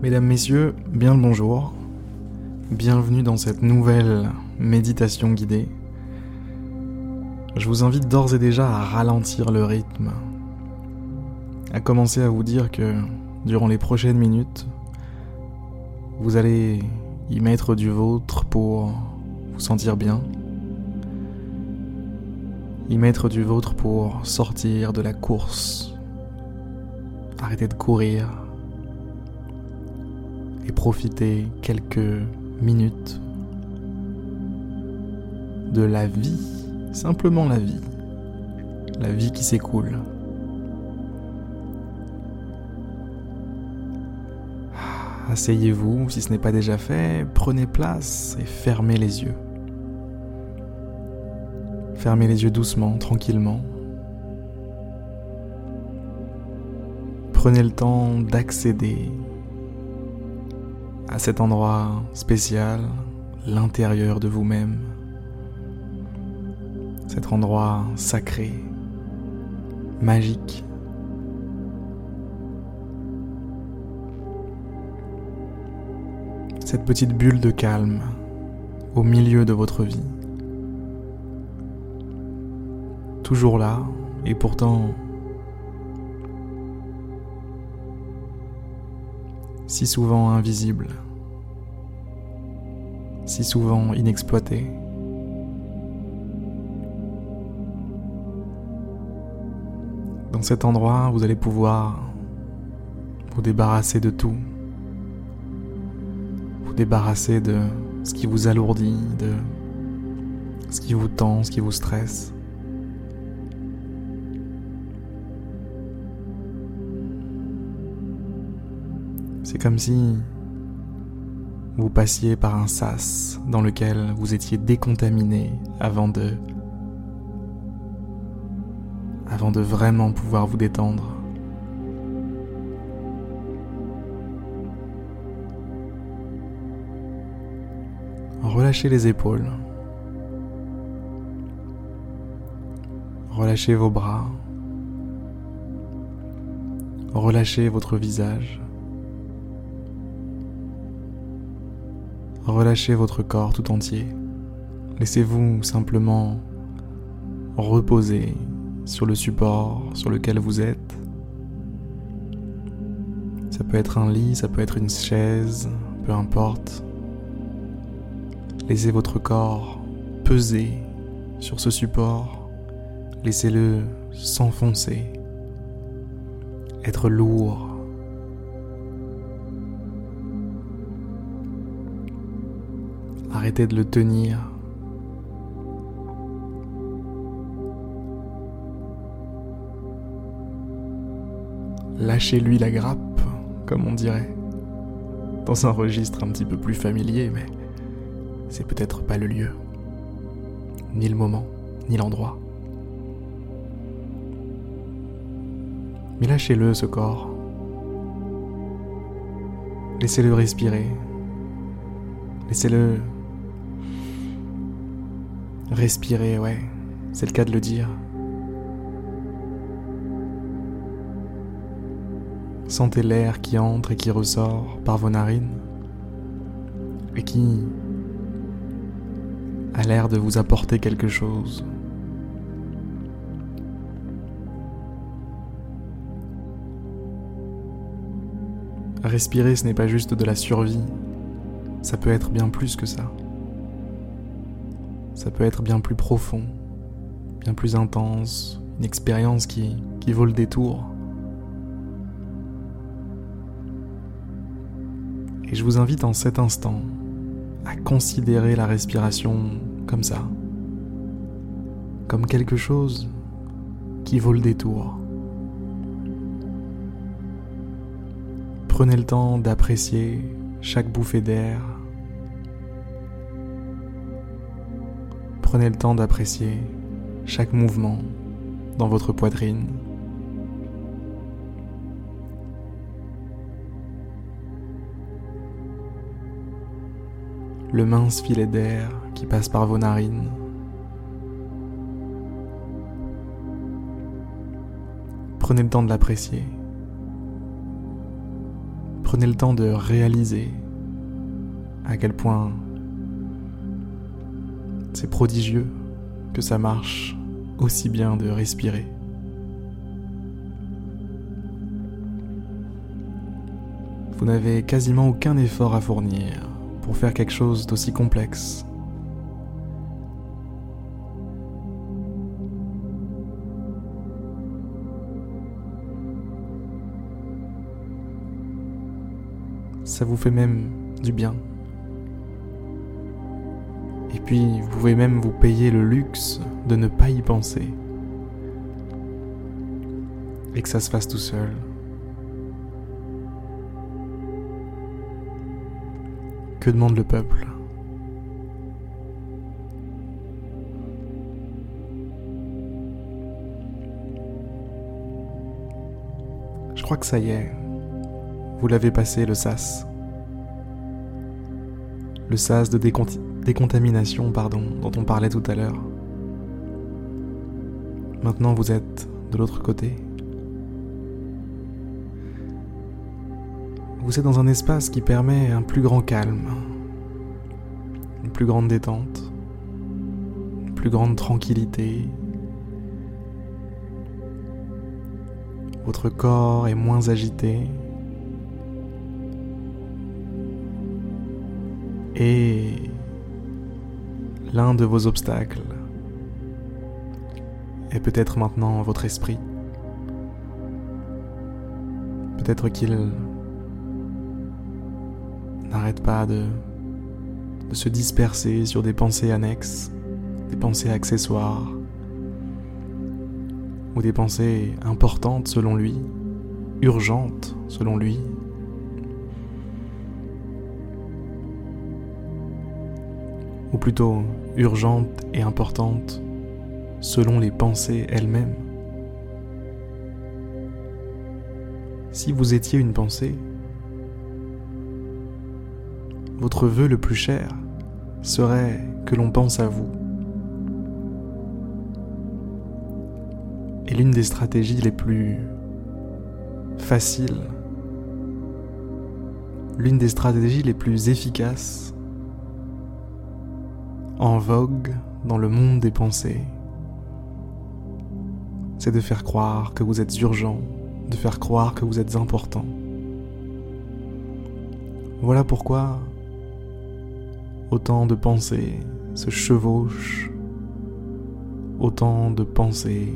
Mesdames, Messieurs, bien le bonjour. Bienvenue dans cette nouvelle méditation guidée. Je vous invite d'ores et déjà à ralentir le rythme, à commencer à vous dire que durant les prochaines minutes, vous allez y mettre du vôtre pour vous sentir bien, y mettre du vôtre pour sortir de la course, arrêter de courir, et profiter quelques minutes de la vie, simplement la vie, la vie qui s'écoule. Asseyez-vous si ce n'est pas déjà fait, prenez place et fermez les yeux. Fermez les yeux doucement, tranquillement. Prenez le temps d'accéder à cet endroit spécial, l'intérieur de vous-même, cet endroit sacré, magique. Cette petite bulle de calme au milieu de votre vie. Toujours là, et pourtant si souvent invisible, si souvent inexploité. Dans cet endroit, vous allez pouvoir vous débarrasser de tout, vous débarrasser de ce qui vous alourdit, de ce qui vous tend, ce qui vous stresse. C'est comme si vous passiez par un sas dans lequel vous étiez décontaminé avant de avant de vraiment pouvoir vous détendre. Relâchez les épaules. Relâchez vos bras. Relâchez votre visage. Relâchez votre corps tout entier. Laissez-vous simplement reposer sur le support sur lequel vous êtes. Ça peut être un lit, ça peut être une chaise, peu importe. Laissez votre corps peser sur ce support. Laissez-le s'enfoncer, être lourd, Arrêtez de le tenir. Lâchez-lui la grappe, comme on dirait. Dans un registre un petit peu plus familier, mais c'est peut-être pas le lieu, ni le moment, ni l'endroit. Mais lâchez-le, ce corps. Laissez-le respirer. Laissez-le Respirer, ouais, c'est le cas de le dire. Sentez l'air qui entre et qui ressort par vos narines et qui a l'air de vous apporter quelque chose. Respirer, ce n'est pas juste de la survie, ça peut être bien plus que ça ça peut être bien plus profond, bien plus intense, une expérience qui, qui vaut le détour. Et je vous invite en cet instant à considérer la respiration comme ça, comme quelque chose qui vaut le détour. Prenez le temps d'apprécier chaque bouffée d'air Prenez le temps d'apprécier chaque mouvement dans votre poitrine. Le mince filet d'air qui passe par vos narines. Prenez le temps de l'apprécier. Prenez le temps de réaliser à quel point c'est prodigieux que ça marche aussi bien de respirer. Vous n'avez quasiment aucun effort à fournir pour faire quelque chose d'aussi complexe. Ça vous fait même du bien. Et puis, vous pouvez même vous payer le luxe de ne pas y penser. Et que ça se fasse tout seul. Que demande le peuple? Je crois que ça y est. Vous l'avez passé le sas. Le sas de décontamination, pardon, dont on parlait tout à l'heure. Maintenant vous êtes de l'autre côté. Vous êtes dans un espace qui permet un plus grand calme, une plus grande détente, une plus grande tranquillité. Votre corps est moins agité. Et l'un de vos obstacles est peut-être maintenant votre esprit. Peut-être qu'il n'arrête pas de, se disperser sur des pensées annexes, des pensées accessoires, ou des pensées importantes selon lui, urgentes selon lui. Ou plutôt urgentes et importantes selon les pensées elles-mêmes. Si vous étiez une pensée, votre vœu le plus cher serait que l'on pense à vous. Et l'une des stratégies les plus faciles, l'une des stratégies les plus efficaces, en vogue dans le monde des pensées, c'est de faire croire que vous êtes urgent, de faire croire que vous êtes important. Voilà pourquoi Autant de pensées se chevauchent, autant de pensées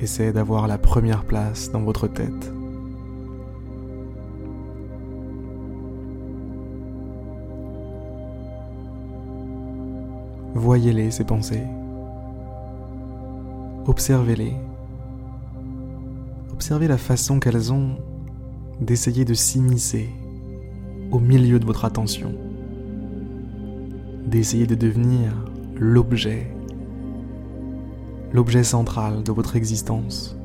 essaient d'avoir la première place dans votre tête. Voyez-les, ces pensées. Observez-les. Observez la façon qu'elles ont d'essayer de s'immiscer au milieu de votre attention, d'essayer de devenir l'objet, l'objet central de votre existence.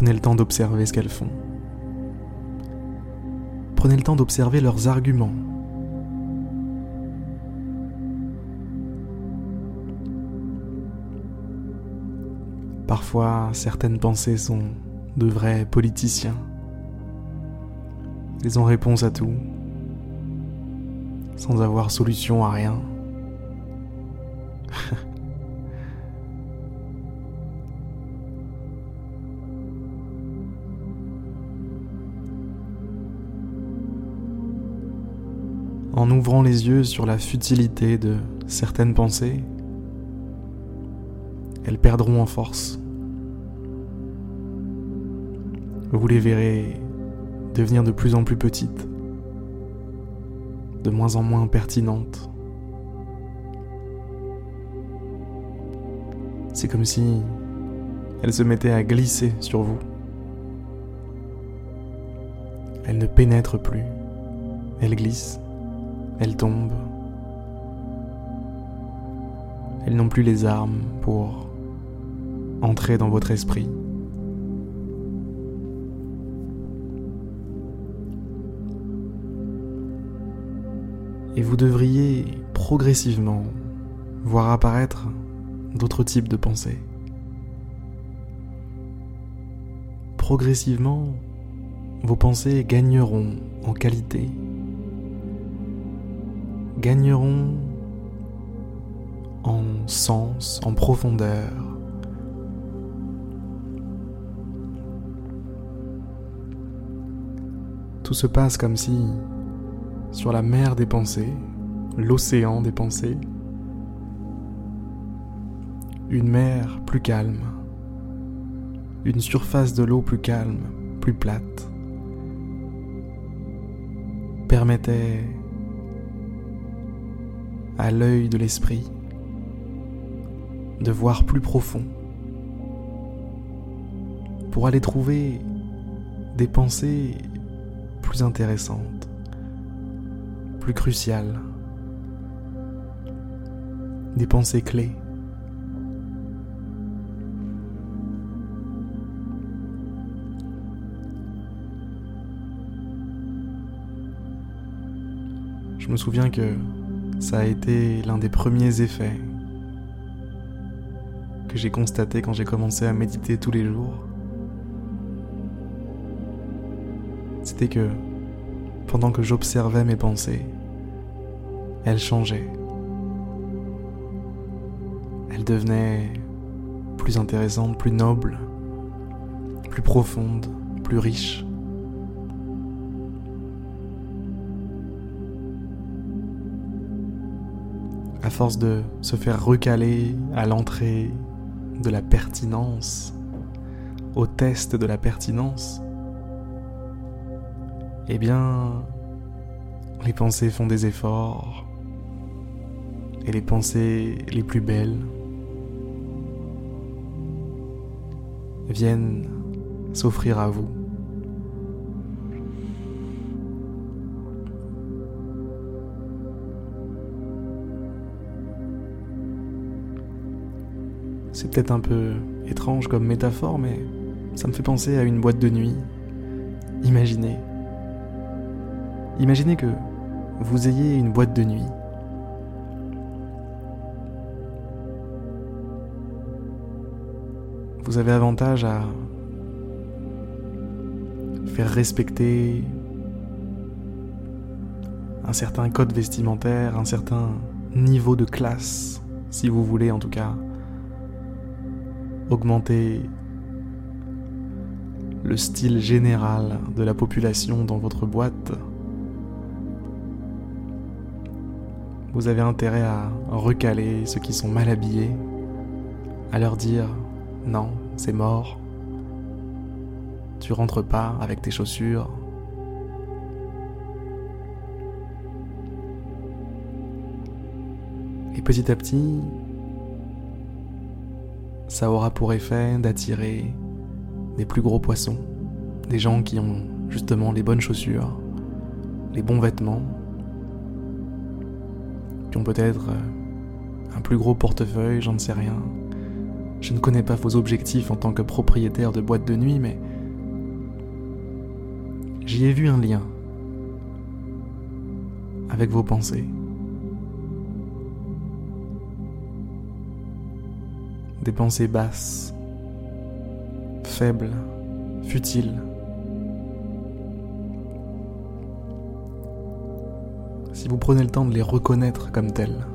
Prenez le temps d'observer ce qu'elles font. Prenez le temps d'observer leurs arguments, Parfois, certaines pensées sont de vrais politiciens. Ils ont réponse à tout, sans avoir solution à rien. en ouvrant les yeux sur la futilité de certaines pensées, elles perdront en force. Vous les verrez devenir de plus en plus petites, de moins en moins pertinentes. C'est comme si elles se mettaient à glisser sur vous. Elles ne pénètrent plus, elles glissent, elles tombent. Elles n'ont plus les armes pour entrer dans votre esprit. Et vous devriez progressivement voir apparaître d'autres types de pensées. Progressivement, vos pensées gagneront en qualité, gagneront en sens, en profondeur. Tout se passe comme si, sur la mer des pensées, l'océan des pensées, une mer plus calme, une surface de l'eau plus calme, plus plate, permettait à l'œil de l'esprit de voir plus profond pour aller trouver des pensées plus intéressantes, plus cruciales, des pensées clés. Je me souviens que ça a été l'un des premiers effets que j'ai constaté quand j'ai commencé à méditer tous les jours. C'était que pendant que j'observais mes pensées, elles changeaient. Elles devenaient plus intéressantes, plus nobles, plus profondes, plus riches. De se faire recaler à l'entrée de la pertinence, au test de la pertinence, eh bien, les pensées font des efforts, et les pensées les plus belles viennent s'offrir à vous. C'est peut-être un peu étrange comme métaphore, mais ça me fait penser à une boîte de nuit. Imaginez. Imaginez que vous ayez une boîte de nuit. Vous avez avantage à faire respecter un certain code vestimentaire, un certain niveau de classe, si vous voulez en tout cas augmenter le style général de la population dans votre boîte, vous avez intérêt à recaler ceux qui sont mal habillés, à leur dire non, c'est mort, tu rentres pas avec tes chaussures. Et petit à petit, ça aura pour effet d'attirer des plus gros poissons, des gens qui ont justement les bonnes chaussures, les bons vêtements, qui ont peut-être euh, un plus gros portefeuille, j'en sais rien. Je ne connais pas vos objectifs en tant que propriétaire de boîte de nuit, mais j'y ai vu un lien avec vos pensées. Des pensées basses, faibles, futiles. Si vous prenez le temps de les reconnaître comme telles,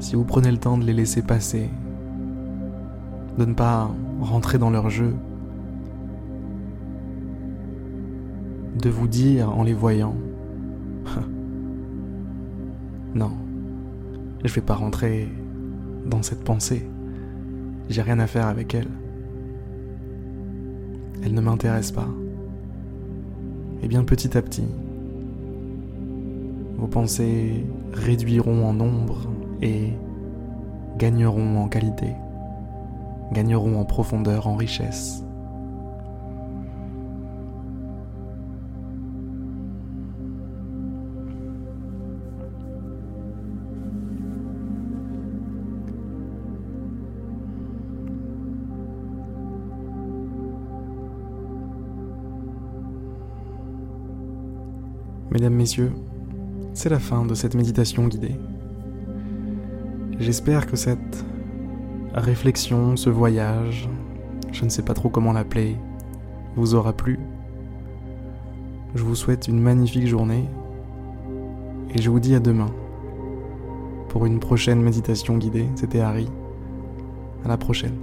si vous prenez le temps de les laisser passer, de ne pas rentrer dans leur jeu, de vous dire en les voyant, non, je vais pas rentrer dans cette pensée. J'ai rien à faire avec elle. Elle ne m'intéresse pas. Et bien petit à petit, vos pensées réduiront en nombre et gagneront en qualité, gagneront en profondeur, en richesse. Mesdames, Messieurs, c'est la fin de cette méditation guidée. J'espère que cette réflexion, ce voyage, je ne sais pas trop comment l'appeler, vous aura plu. Je vous souhaite une magnifique journée et je vous dis à demain pour une prochaine méditation guidée. C'était Harry. À la prochaine.